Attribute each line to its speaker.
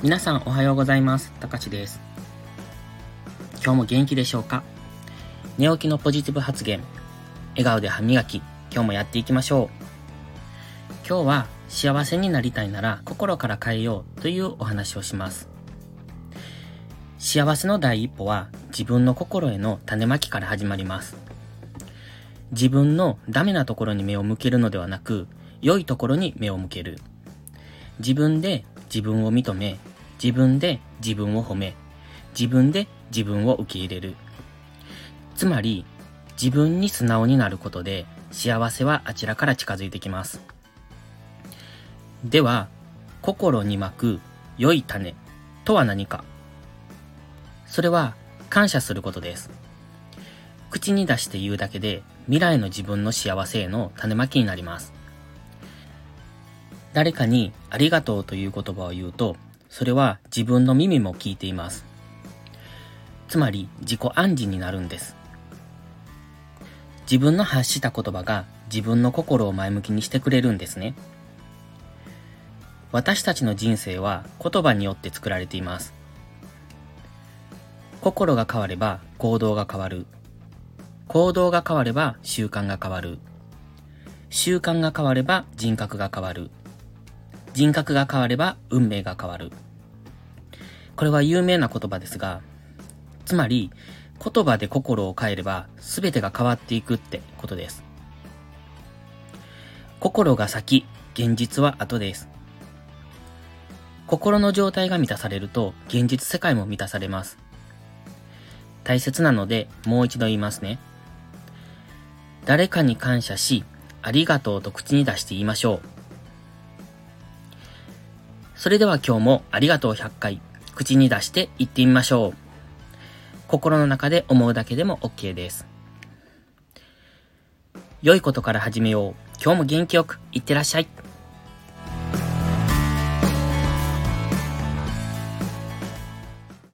Speaker 1: 皆さんおはようございます。たかしです。今日も元気でしょうか？寝起きのポジティブ発言、笑顔で歯磨き、今日もやっていきましょう。今日は幸せになりたいなら心から変えようというお話をします。幸せの第一歩は自分の心への種まきから始まります。自分のダメなところに目を向けるのではなく、良いところに目を向ける。自分で自分を認め、自分で自分を褒め、自分で自分を受け入れる。つまり、自分に素直になることで幸せはあちらから近づいてきます。では、心に巻く良い種とは何かそれは感謝することです。口に出して言うだけで未来の自分の幸せへの種まきになります。誰かにありがとうという言葉を言うと、それは自分の耳も聞いています。つまり自己暗示になるんです。自分の発した言葉が自分の心を前向きにしてくれるんですね。私たちの人生は言葉によって作られています。心が変われば行動が変わる。行動が変われば習慣が変わる。習慣が変われば人格が変わる。人格が変われば運命が変わる。これは有名な言葉ですが、つまり言葉で心を変えれば全てが変わっていくってことです。心が先、現実は後です。心の状態が満たされると現実世界も満たされます。大切なのでもう一度言いますね。誰かに感謝し、ありがとうと口に出して言いましょう。それでは今日もありがとう100回、口に出して言ってみましょう。心の中で思うだけでも OK です。良いことから始めよう。今日も元気よくいってらっしゃい。